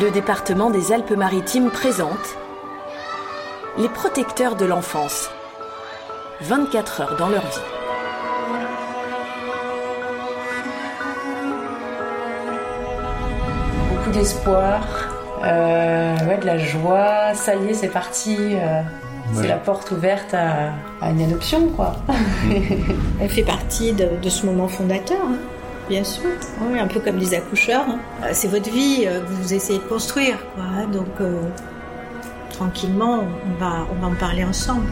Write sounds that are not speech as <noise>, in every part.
Le département des Alpes-Maritimes présente Les protecteurs de l'enfance. 24 heures dans leur vie. Beaucoup d'espoir, euh, ouais, de la joie. Ça y est, c'est parti. euh, C'est Ouais. la porte ouverte à, à une adoption, quoi. <laughs> Elle fait partie de, de ce moment fondateur, hein, bien sûr. Oui, un peu comme les accoucheurs. hein. Euh, C'est votre vie euh, que vous essayez de construire. Quoi, hein. Donc, euh, tranquillement, on va, on va en parler ensemble.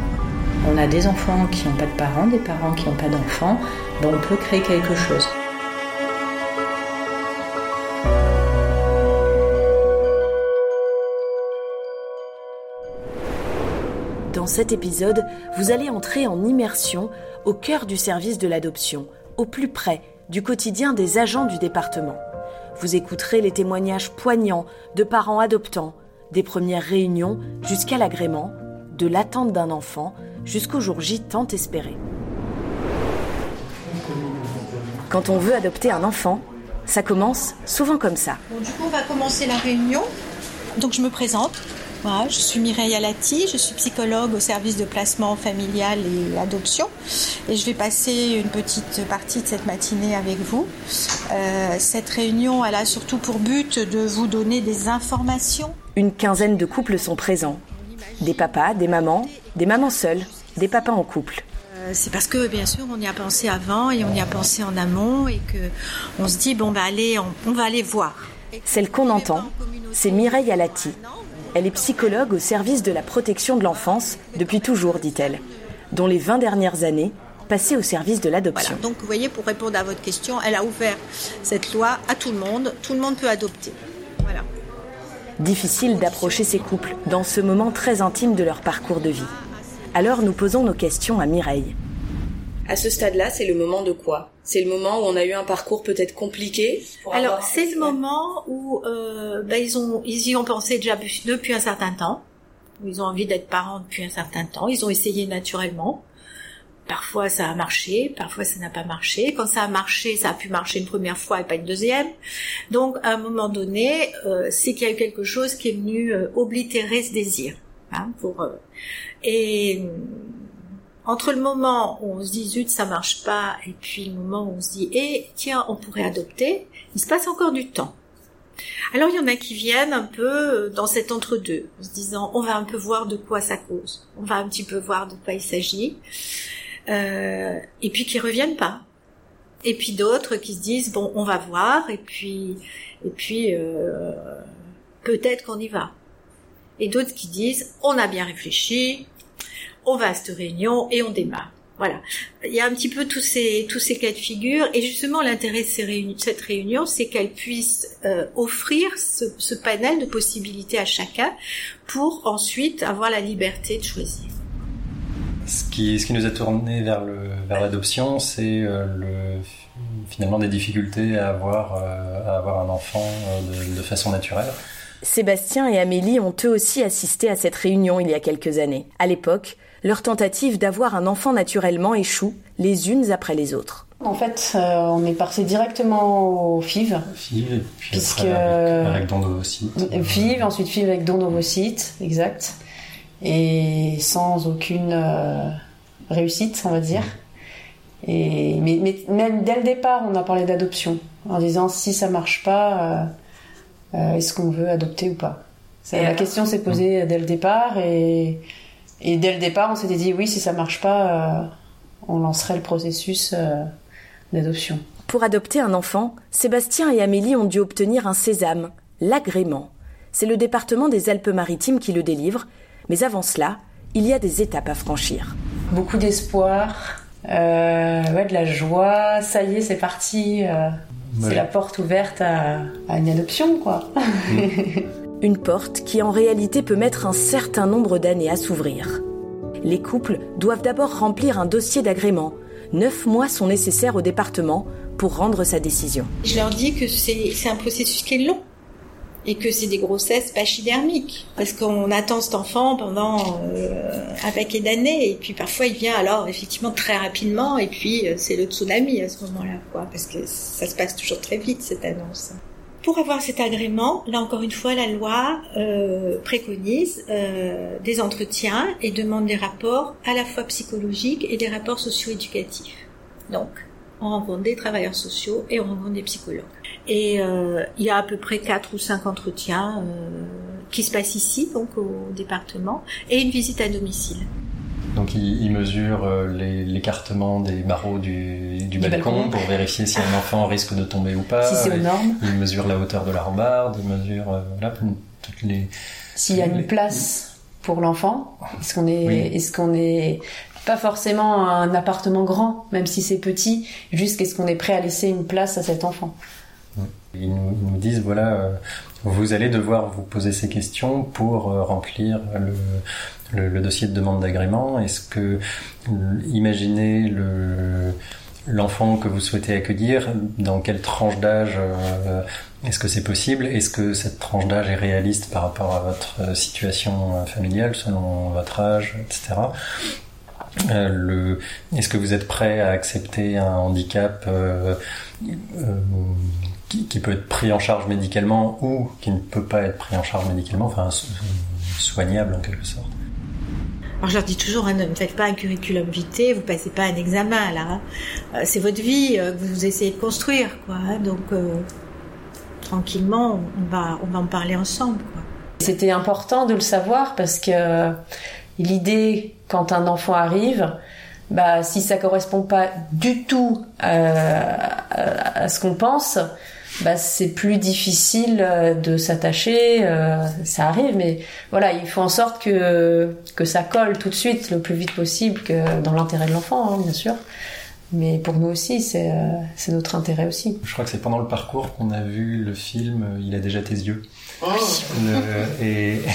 On a des enfants qui n'ont pas de parents, des parents qui n'ont pas d'enfants. Ben, on peut créer quelque chose. Dans cet épisode, vous allez entrer en immersion au cœur du service de l'adoption, au plus près du quotidien des agents du département. Vous écouterez les témoignages poignants de parents adoptants, des premières réunions jusqu'à l'agrément, de l'attente d'un enfant jusqu'au jour J tant espéré. Quand on veut adopter un enfant, ça commence souvent comme ça. Du coup, on va commencer la réunion. Donc, je me présente. Voilà, je suis Mireille Alati, je suis psychologue au service de placement familial et adoption. Et je vais passer une petite partie de cette matinée avec vous. Euh, cette réunion, elle a surtout pour but de vous donner des informations. Une quinzaine de couples sont présents. Des papas, des mamans, des mamans seules, des papas en couple. Euh, C'est parce que, bien sûr, on y a pensé avant et on y a pensé en amont et que on se dit, bon, bah, allez, on, on va aller voir. Celle qu'on entend, c'est Mireille Alati. Elle est psychologue au service de la protection de l'enfance depuis toujours, dit-elle, dont les 20 dernières années passées au service de l'adoption. Voilà. Donc, vous voyez, pour répondre à votre question, elle a ouvert cette loi à tout le monde. Tout le monde peut adopter. Voilà. Difficile d'approcher ces couples dans ce moment très intime de leur parcours de vie. Alors nous posons nos questions à Mireille. À ce stade-là, c'est le moment de quoi? C'est le moment où on a eu un parcours peut-être compliqué Alors, c'est le moment où euh, bah, ils, ont, ils y ont pensé déjà depuis un certain temps. Ils ont envie d'être parents depuis un certain temps. Ils ont essayé naturellement. Parfois ça a marché, parfois ça n'a pas marché. Quand ça a marché, ça a pu marcher une première fois et pas une deuxième. Donc à un moment donné, euh, c'est qu'il y a eu quelque chose qui est venu euh, oblitérer ce désir. Hein, pour, euh, et entre le moment où on se dit zut ça marche pas et puis le moment où on se dit eh tiens on pourrait adopter, il se passe encore du temps. Alors il y en a qui viennent un peu dans cet entre-deux, en se disant on va un peu voir de quoi ça cause, on va un petit peu voir de quoi il s'agit, euh, et puis qui reviennent pas. Et puis d'autres qui se disent bon on va voir et puis et puis euh, peut-être qu'on y va. Et d'autres qui disent on a bien réfléchi, on va à cette réunion et on démarre. Voilà. Il y a un petit peu tous ces tous ces cas de figure et justement l'intérêt de ces cette réunion, c'est qu'elle puisse euh, offrir ce, ce panel de possibilités à chacun pour ensuite avoir la liberté de choisir. Ce qui, ce qui nous a tourné vers le vers l'adoption, c'est euh, le finalement des difficultés à avoir euh, à avoir un enfant euh, de, de façon naturelle. Sébastien et Amélie ont eux aussi assisté à cette réunion il y a quelques années. À l'époque, leur tentative d'avoir un enfant naturellement échoue les unes après les autres. En fait, euh, on est passé directement au FIV. FIV, puis Puisque- après avec, avec don d'ovocytes. FIV, ensuite FIV avec don d'ovocytes, exact. Et sans aucune euh, réussite, on va dire. Et, mais, mais même dès le départ, on a parlé d'adoption. En disant si ça marche pas, euh, euh, est-ce qu'on veut adopter ou pas? La alors question s'est posée dès le départ. Et, et dès le départ, on s'était dit oui, si ça marche pas, euh, on lancerait le processus euh, d'adoption. Pour adopter un enfant, Sébastien et Amélie ont dû obtenir un sésame, l'agrément. C'est le département des Alpes-Maritimes qui le délivre, mais avant cela, il y a des étapes à franchir. Beaucoup d'espoir, euh, ouais, de la joie. Ça y est, c'est parti. euh, Ouais. C'est la porte ouverte à, à une adoption, quoi. <laughs> Une porte qui en réalité peut mettre un certain nombre d'années à s'ouvrir. Les couples doivent d'abord remplir un dossier d'agrément. Neuf mois sont nécessaires au département pour rendre sa décision. Je leur dis que c'est un processus qui est long et que c'est des grossesses pachydermiques parce qu'on attend cet enfant pendant euh, un paquet d'années et puis parfois il vient alors effectivement très rapidement et puis euh, c'est le tsunami à ce moment-là parce que ça se passe toujours très vite cette annonce. Pour avoir cet agrément, là encore une fois, la loi euh, préconise euh, des entretiens et demande des rapports à la fois psychologiques et des rapports socio-éducatifs. Donc, on rencontre des travailleurs sociaux et on rencontre des psychologues. Et euh, il y a à peu près quatre ou cinq entretiens qui se passent ici, donc au département, et une visite à domicile. Donc il, il mesure l'écartement des barreaux du, du, balcon, pour vérifier si un enfant risque de tomber ou pas. Si c'est aux normes. Il mesure la hauteur de la rambarde, il mesure euh, voilà, toutes les. S'il y a une place pour l'enfant, est-ce qu'on est, est-ce qu'on est pas forcément un appartement grand, même si c'est petit, juste qu'est-ce qu'on est prêt à laisser une place à cet enfant? Ils nous, ils nous disent voilà, euh, vous allez devoir vous poser ces questions pour euh, remplir le, le, le, dossier de demande d'agrément. Est-ce que, imaginez le l'enfant que vous souhaitez accueillir, dans quelle tranche d'âge euh, est-ce que c'est possible? Est-ce que cette tranche d'âge est réaliste par rapport à votre euh, situation familiale, selon votre âge, etc. Euh, le, est-ce que vous êtes prêt à accepter un handicap euh, euh, qui, qui, peut être pris en charge médicalement ou qui ne peut pas être pris en charge médicalement, enfin soignable en quelque sorte alors je leur dis toujours, hein, ne me faites pas un curriculum vitae, vous passez pas un examen là. Hein. Euh, c'est votre vie euh, que vous essayez de construire, quoi. Hein. donc euh, tranquillement, on va, on va en parler ensemble. C'était important de le savoir parce que l'idée, quand un enfant arrive, bah, si ça correspond pas du tout à, à, à ce qu'on pense, bah, c'est plus difficile euh, de s'attacher. Euh, ça arrive, mais voilà, il faut en sorte que que ça colle tout de suite, le plus vite possible, que dans l'intérêt de l'enfant, hein, bien sûr. Mais pour nous aussi, c'est euh, c'est notre intérêt aussi. Je crois que c'est pendant le parcours qu'on a vu le film Il a déjà tes yeux. Oh. Le, et <coughs>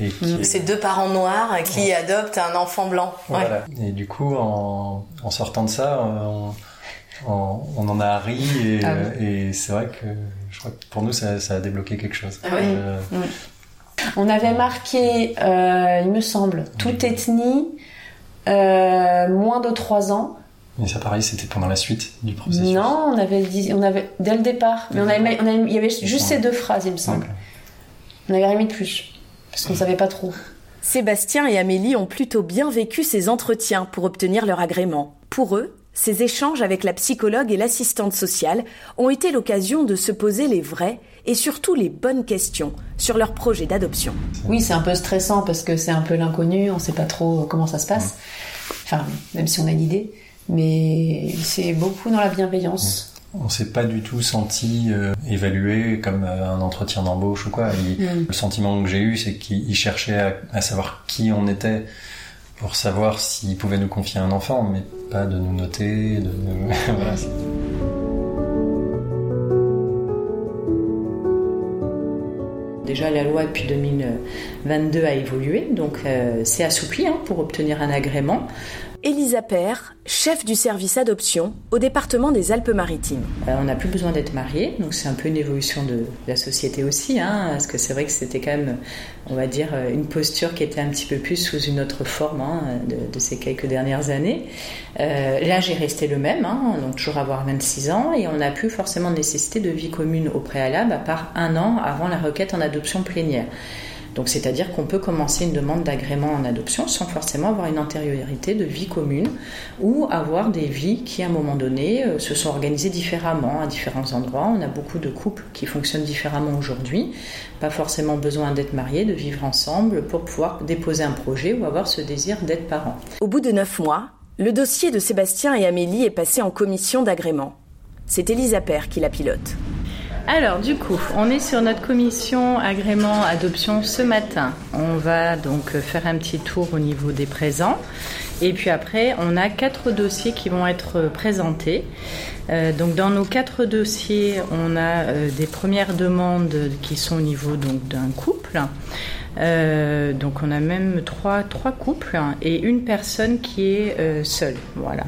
Et C'est deux parents noirs qui ouais. adoptent un enfant blanc. Voilà. Ouais. Et du coup, en, en sortant de ça, on, on, on, en a ri et, ah oui. et c'est vrai que je crois que pour nous ça, ça a débloqué quelque chose. Ah oui. euh... On avait marqué, euh, il me semble, toute ethnie euh, moins de 3 ans. Mais ça pareil, c'était pendant la suite du processus. Non, on avait dit, on avait dès le départ, mais on avait, on avait, il y avait juste ces deux phrases, il me semble. Okay. On avait rien mis de plus parce qu'on savait pas trop. Sébastien et Amélie ont plutôt bien vécu ces entretiens pour obtenir leur agrément. Pour eux, ces échanges avec la psychologue et l'assistante sociale ont été l'occasion de se poser les vraies et surtout les bonnes questions sur leur projet d'adoption. Oui, c'est un peu stressant parce que c'est un peu l'inconnu, on ne sait pas trop comment ça se passe. Enfin, même si on a une idée, mais c'est beaucoup dans la bienveillance. On s'est pas du tout senti euh, évalué comme euh, un entretien d'embauche ou quoi. Il, mm. Le sentiment que j'ai eu, c'est qu'il cherchait à, à savoir qui on était pour savoir s'il pouvait nous confier un enfant, mais de nous noter. <laughs> Déjà, la loi depuis 2022 a évolué, donc euh, c'est assoupli hein, pour obtenir un agrément. Elisa Père, chef du service adoption au département des Alpes-Maritimes. Euh, on n'a plus besoin d'être marié, donc c'est un peu une évolution de la société aussi, hein, parce que c'est vrai que c'était quand même, on va dire, une posture qui était un petit peu plus sous une autre forme hein, de, ces quelques dernières années. Euh, L'âge est resté le même, hein, donc toujours avoir 26 ans, et on n'a plus forcément nécessité de vie commune au préalable, à part un an avant la requête en adoption plénière. Donc c'est-à-dire qu'on peut commencer une demande d'agrément en adoption sans forcément avoir une antériorité de vie commune ou avoir des vies qui à un moment donné euh, se sont organisées différemment à différents endroits. On a beaucoup de couples qui fonctionnent différemment aujourd'hui, pas forcément besoin d'être mariés, de vivre ensemble pour pouvoir déposer un projet ou avoir ce désir d'être parent. Au bout de neuf mois, le dossier de Sébastien et Amélie est passé en commission d'agrément. C'est Elisa Père qui la pilote. Alors du coup, on est sur notre commission agrément adoption ce matin. On va donc faire un petit tour au niveau des présents. Et puis après, on a quatre dossiers qui vont être présentés. Euh, donc dans nos quatre dossiers, on a euh, des premières demandes qui sont au niveau d'un couple. Euh, donc on a même trois, trois couples et une personne qui est seule. Voilà.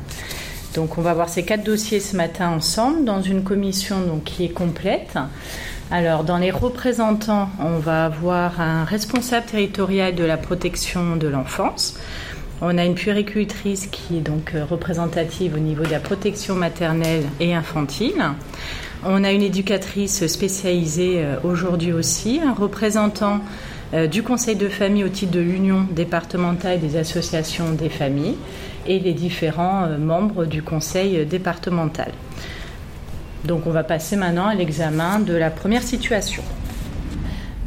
Donc on va voir ces quatre dossiers ce matin ensemble dans une commission donc, qui est complète. Alors dans les représentants, on va avoir un responsable territorial de la protection de l'enfance. On a une puéricultrice qui est donc représentative au niveau de la protection maternelle et infantile. On a une éducatrice spécialisée euh, aujourd'hui aussi, un représentant euh, du conseil de famille au titre de l'union départementale des associations des familles et les différents euh, membres du conseil départemental. Donc on va passer maintenant à l'examen de la première situation.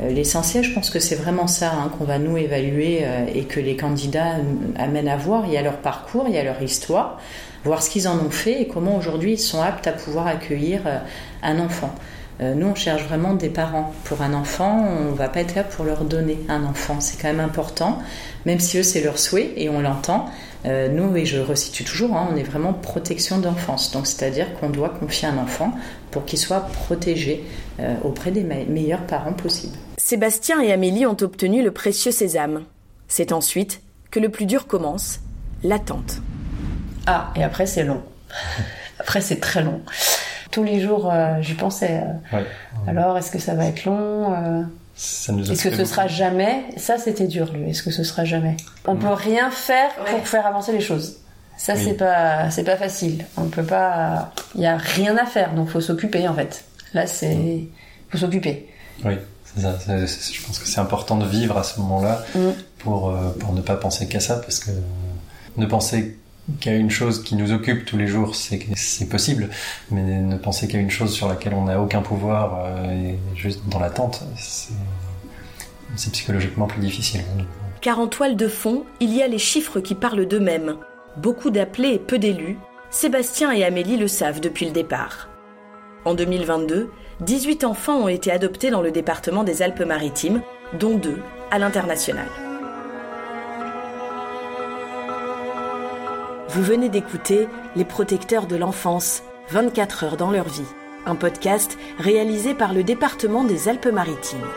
L'essentiel, je pense que c'est vraiment ça hein, qu'on va nous évaluer et que les candidats amènent à voir. Il y a leur parcours, il y a leur histoire, voir ce qu'ils en ont fait et comment aujourd'hui ils sont aptes à pouvoir accueillir un enfant. Euh, nous, on cherche vraiment des parents pour un enfant. On ne va pas être là pour leur donner un enfant. C'est quand même important, même si eux, c'est leur souhait et on l'entend. Euh, nous, et je resitue toujours, hein, on est vraiment protection d'enfance. Donc, c'est-à-dire qu'on doit confier un enfant pour qu'il soit protégé euh, auprès des meilleurs parents possibles. Sébastien et Amélie ont obtenu le précieux sésame. C'est ensuite que le plus dur commence, l'attente. Ah, et après, c'est long. <laughs> après, c'est très long tous les jours, euh, j'y pensais. Euh. Alors, est-ce que ça va être long euh? Est-ce que ce sera jamais? Ça, c'était dur, lui. Est-ce que ce sera jamais? On peut rien faire pour faire avancer les choses. Ça, c'est pas, c'est pas facile. On peut pas. Il y a rien à faire, donc faut s'occuper en fait. Là, c'est, faut s'occuper. Oui. Ça, je pense que c'est important de vivre à ce moment-là mm. pour, pour ne pas penser qu'à ça, parce que ne penser a une chose qui nous occupe tous les jours, c'est possible, mais ne penser a une chose sur laquelle on n'a aucun pouvoir euh, et juste dans l'attente, c'est psychologiquement plus difficile. Car en toile de fond, il y a les chiffres qui parlent d'eux-mêmes. Beaucoup d'appelés et peu d'élus. Sébastien et Amélie le savent depuis le départ. En 2022, 18 enfants ont été adoptés dans le département des Alpes-Maritimes, dont deux à l'international. Vous venez d'écouter Les protecteurs de l'enfance, 24 heures dans leur vie, un podcast réalisé par le département des Alpes-Maritimes.